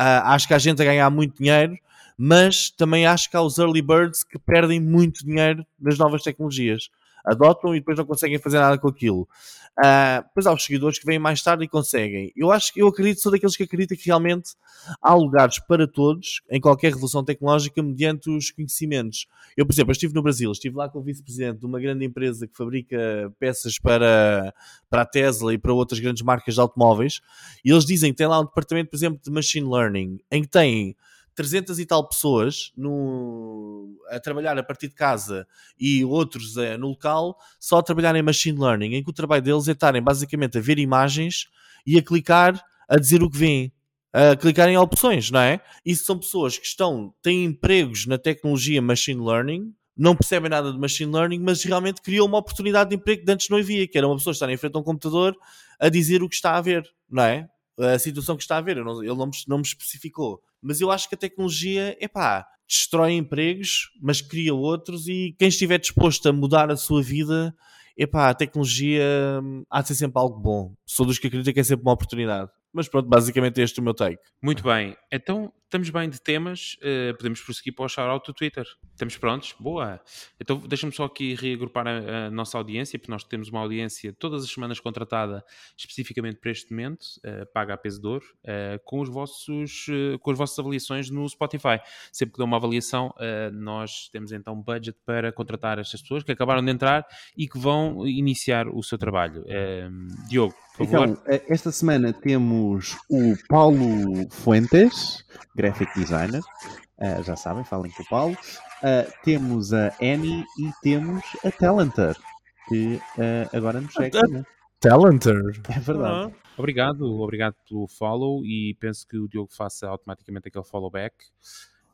Uh, acho que há gente a ganhar muito dinheiro, mas também acho que há os early birds que perdem muito dinheiro nas novas tecnologias adotam e depois não conseguem fazer nada com aquilo. Uh, depois há os seguidores que vêm mais tarde e conseguem. Eu acho que eu acredito, sou daqueles que acreditam que realmente há lugares para todos em qualquer revolução tecnológica mediante os conhecimentos. Eu, por exemplo, estive no Brasil, estive lá com o vice-presidente de uma grande empresa que fabrica peças para, para a Tesla e para outras grandes marcas de automóveis, e eles dizem que tem lá um departamento, por exemplo, de machine learning, em que tem 300 e tal pessoas no, a trabalhar a partir de casa e outros é, no local só a trabalhar em machine learning, em que o trabalho deles é estarem basicamente a ver imagens e a clicar a dizer o que vêm, a clicar em opções, não é? Isso são pessoas que estão, têm empregos na tecnologia machine learning, não percebem nada de machine learning, mas realmente criou uma oportunidade de emprego que antes não havia, que era uma pessoa estar em frente a um computador a dizer o que está a ver, não é? A situação que está a ver, ele não me, não me especificou mas eu acho que a tecnologia, epá, destrói empregos, mas cria outros e quem estiver disposto a mudar a sua vida, epá, a tecnologia hum, há de ser sempre algo bom. Sou dos que acreditam que é sempre uma oportunidade. Mas pronto, basicamente este é o meu take. Muito bem. Então, estamos bem de temas. Uh, podemos prosseguir para o shout-out do Twitter. Estamos prontos? Boa. Então, deixa-me só aqui reagrupar a, a, nossa audiência, porque nós temos uma audiência todas as semanas contratada especificamente para este momento, uh, paga a peso de ouro, uh, com, os vossos, com as vossas avaliações no Spotify. Sempre que dão uma avaliação, nós temos então budget para contratar estas pessoas que acabaram de entrar e que vão iniciar o seu trabalho. Diogo, então, eh, esta semana temos o Paulo Fuentes, graphic designer. Uh, já sabem, falem com o Paulo. Uh, temos a Annie e temos a Talentor, que uh, agora nos segue. Né? Talentor? É verdade. Obrigado, obrigado pelo follow e penso que o Diogo faça automaticamente aquele follow back.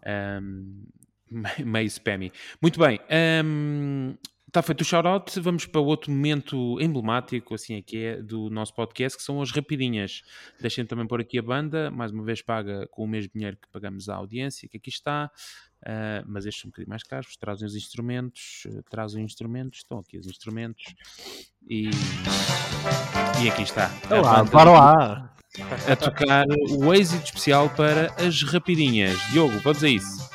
Um, meio spammy. Muito bem. Um, Está feito o shout-out, vamos para outro momento emblemático, assim é que é, do nosso podcast, que são as rapidinhas. Deixem também pôr aqui a banda, mais uma vez paga com o mesmo dinheiro que pagamos à audiência, que aqui está, uh, mas estes são um bocadinho mais caros, trazem os instrumentos, uh, trazem instrumentos, estão aqui os instrumentos, e, e aqui está. Olá, para lá! A tocar o êxito especial para as rapidinhas. Diogo, vamos a isso.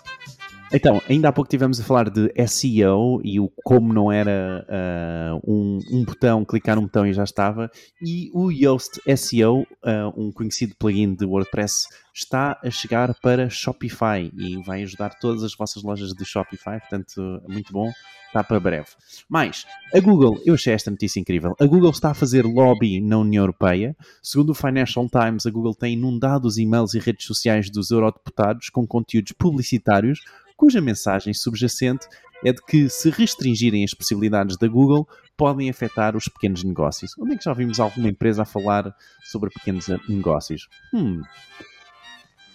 Então, ainda há pouco tivemos a falar de SEO e o como não era uh, um, um, botão, clicar num botão e já estava. E o Yoast SEO, uh, um conhecido plugin de WordPress, está a chegar para Shopify e vai ajudar todas as vossas lojas de Shopify, portanto, muito bom. Está para breve. Mas, a Google, eu achei esta notícia incrível. A Google está a fazer lobby na União Europeia. Segundo o Financial Times, a Google tem inundado os e-mails e redes sociais dos eurodeputados com conteúdos publicitários cuja mensagem subjacente é de que, se restringirem as possibilidades da Google, podem afetar os pequenos negócios. Onde é que já vimos alguma empresa a falar sobre pequenos negócios? Hum.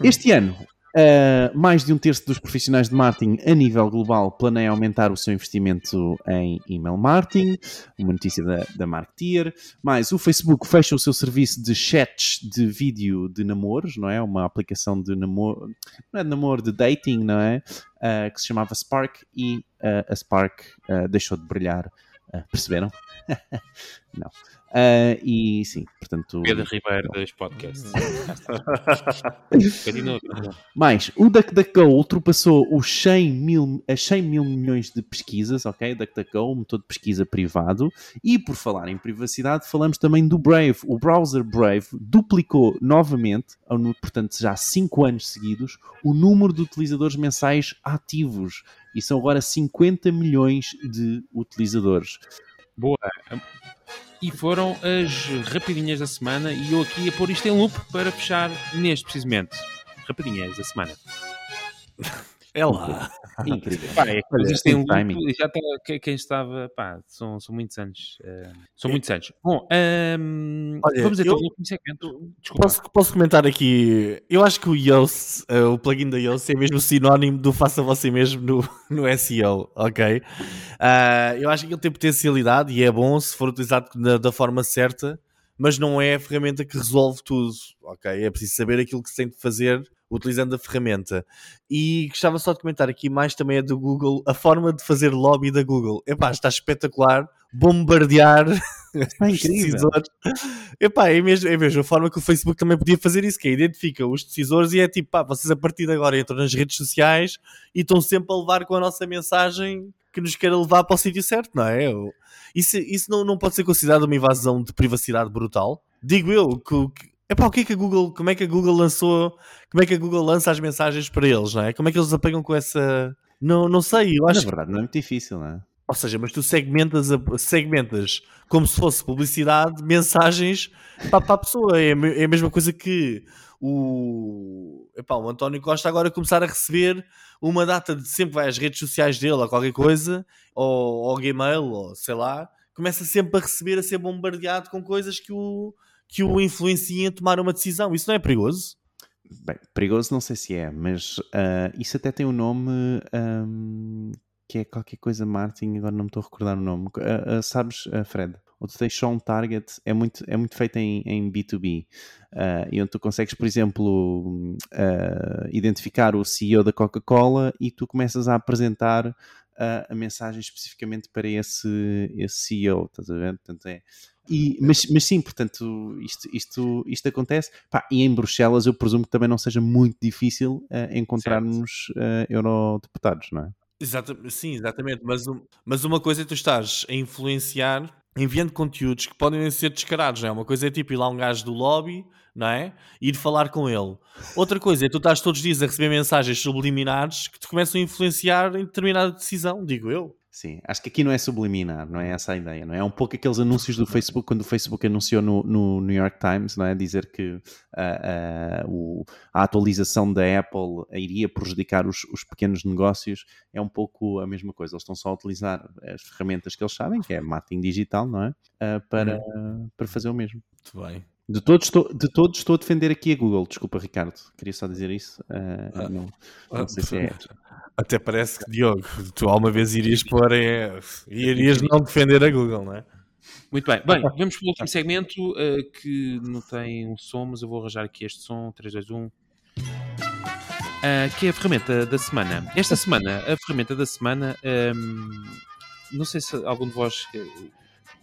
Este ano, Uh, mais de um terço dos profissionais de marketing a nível global planeia aumentar o seu investimento em email marketing, uma notícia da, da Marketeer. Mais, o Facebook fecha o seu serviço de chats de vídeo de namoros, não é? Uma aplicação de namoro, não é de namoro, de dating, não é? Uh, que se chamava Spark e uh, a Spark deixou de brilhar. perceberam? não. Uh, e sim, portanto. Pedro Ribeiro dos podcasts. Mais, o DuckDuckGo ultrapassou os 100 mil, as 100 mil milhões de pesquisas, ok? DuckDuckGo, um motor de pesquisa privado. E por falar em privacidade, falamos também do Brave. O browser Brave duplicou novamente, portanto já 5 anos seguidos, o número de utilizadores mensais ativos. E são agora 50 milhões de utilizadores. Boa. E foram as rapidinhas da semana e eu aqui a pôr isto em loop para fechar neste precisamente. Rapidinhas da semana. É lá. Incrível. Pá, é Olha, um timing. já está, quem- estava, pá, são, são muitos anos. eh, são muitos anos. Bom, ehm, Olha, vamos então último segmento. Posso, posso comentar aqui? Eu acho que o Yoast, eh, o plugin da Yoast, é mesmo sinónimo do faça você mesmo no, no SEO, ok? Ah, eu acho que ele tem potencialidade e é bom se for utilizado da, da forma certa, mas não é a ferramenta que resolve tudo, ok? É preciso saber aquilo que se tem de fazer utilizando a ferramenta. E gostava só de comentar aqui mais também é do Google, a forma de fazer lobby da Google. Epá, está espetacular, bombardear Está os decisores. Epá, é mesmo, é mesmo a forma que o Facebook também podia fazer isso, que é identifica os decisores e é tipo, pá, vocês a partir de agora entram nas redes sociais e estão sempre a levar com a nossa mensagem que nos queira levar para o sítio certo, não é? Isso, isso não, não pode ser considerado uma invasão de privacidade brutal? Digo eu, que, epá, o que é que a Google, como é que a Google lançou, como é que a Google lança as mensagens para eles, não é? Como é que eles apegam com essa... Não, não sei, eu Na acho que verdade, não é muito difícil, não é? Ou seja, mas tu segmentas, a- segmentas como se fosse publicidade, mensagens para, para a pessoa. É, é a mesma coisa que o, epá, o António Costa agora começar a receber uma data de sempre vai às redes sociais dele ou qualquer coisa, ou ao Gmail, ou sei lá, começa sempre a receber, a ser bombardeado com coisas que o, que o influenciem a tomar uma decisão. Isso não é perigoso? Bem, perigoso não sei se é, mas ah, isso até tem um nome ahm, que é qualquer coisa marketing, agora não me estou a recordar o nome. Ah, ah, sabes, ah, Fred? O Detection Target é muito, é muito feito em, em B2B. ah, e onde tu consegues, por exemplo, ah, identificar o CEO da Coca-Cola e tu começas a apresentar ah, a mensagem especificamente para esse, esse CEO, estás a ver? Portanto, é, e, mas, mas sim, portanto, isto, isto, isto acontece. Pá, e em Bruxelas eu presumo que também não seja muito difícil eh, encontrarmos eh, eurodeputados, não é? Exata, sim, exatamente. Mas, mas uma coisa é tu estás a influenciar enviando conteúdos que podem ser descarados, não é? Uma coisa é tipo ir lá um gajo do lobby, não é? E ir falar com ele. Outra coisa é tu estás todos os dias a receber mensagens subliminares que te começam a influenciar em determinada decisão, digo eu. Sim, acho que aqui não é subliminar, não é essa a ideia, não é? É um pouco aqueles anúncios do Facebook, quando o Facebook anunciou no, no New York Times, não é? Dizer que ah, ah, o- a atualização da Apple iria prejudicar os, os pequenos negócios, é um pouco a mesma coisa. Eles estão só a utilizar as ferramentas que eles sabem, que é marketing digital, não é? Ah, para, para fazer o mesmo. Muito bem. De todos, estou, de todos estou a defender aqui a Google, desculpa Ricardo, queria só dizer isso. Ah, Ah. não, não sei se é. Até parece que, Diogo, tu alguma vez irias pôr é, irias não defender a Google, não é? Muito bem. Bem, vamos para o último segmento eh, que não tem um som, mas eu vou arranjar aqui este som. 3, 2, 1. Ah, que é a ferramenta da semana. Esta semana, a ferramenta da semana. ehm, não sei se algum de vós.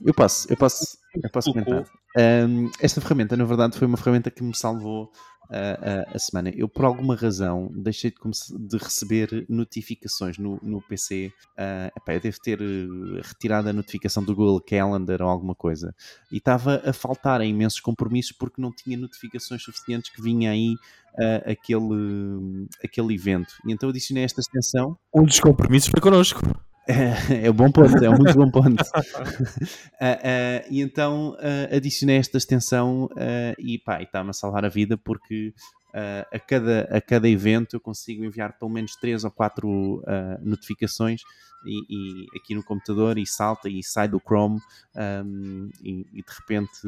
Eu posso, eu posso, eu posso comentar. Ahm, esta ferramenta, na verdade, foi uma ferramenta que me salvou ah, ah, a semana. Eu, por alguma razão, deixei de, de receber notificações no, no PC. Ah, epá, eu devo ter eh, retirado a notificação do Google Calendar ou alguma coisa. E estava a faltar a imensos compromissos porque não tinha notificações suficientes que vinha aí ah, aquele, aquele evento. E então eu adicionei esta extensão. Um dos compromissos foi connosco. É, é um bom ponto, é um muito bom ponto. Ah, ah, e então ah, adicionei esta extensão e pá, está-me a salvar a vida porque a, cada, a cada evento eu consigo enviar pelo menos 3 ou 4 notificações e, e aqui no computador e salta e sai do Chrome ahm, e, e de repente,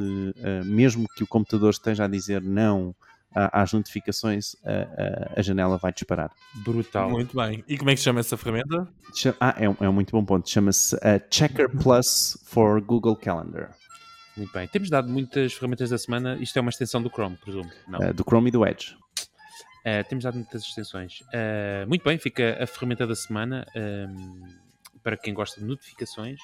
mesmo que o computador esteja a dizer não às notificações, a- a- a janela vai disparar. Brutal. Muito bem. E como é que se chama essa ferramenta? Ah, é um, é um muito bom ponto. Chama-se uh, Checker Plus for Google Calendar, Muito bem. Temos dado muitas ferramentas da semana. Isto é uma extensão do Chrome, presumo. Não. uh, do Chrome e do Edge. Uh, temos dado muitas extensões. Uh, muito bem, fica a ferramenta da semana. um, para quem gosta de notificações,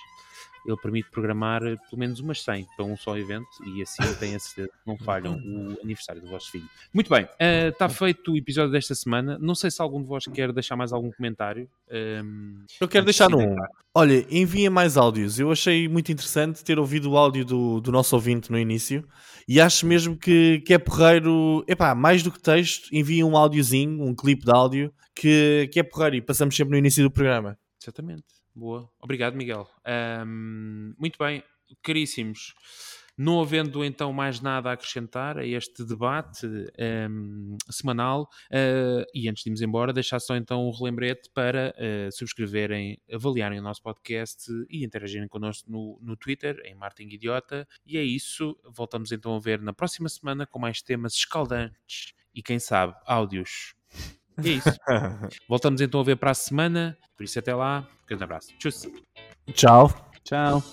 ele permite programar uh, pelo menos umas 100 para um só evento e assim tem a certeza que não falham o aniversário do vosso filho. Muito bem, uh, está feito o episódio desta semana. Não sei se algum de vós quer deixar mais algum comentário. Um, Eu quero deixar de um. Olha, enviem mais áudios. Eu achei muito interessante ter ouvido o áudio do, do nosso ouvinte no início e acho mesmo que, que é porreiro. Epá, mais do que texto, enviem um áudiozinho, um clipe de áudio que, que é porreiro e passamos sempre no início do programa. Exatamente. Boa. Obrigado, Miguel. Um, muito bem. caríssimos, não havendo então mais nada a acrescentar a este debate um, semanal, uh, e antes de irmos embora, deixar só então um relembrete para uh, subscreverem, avaliarem o nosso podcast e interagirem connosco no, no Twitter, em Martin Idiota. E é isso, voltamos então a ver na próxima semana com mais temas escaldantes e quem sabe áudios. E é isso. Voltamos então a ver para a semana. Por isso, até lá. Um grande abraço. Tchau. Tchau. Tchau.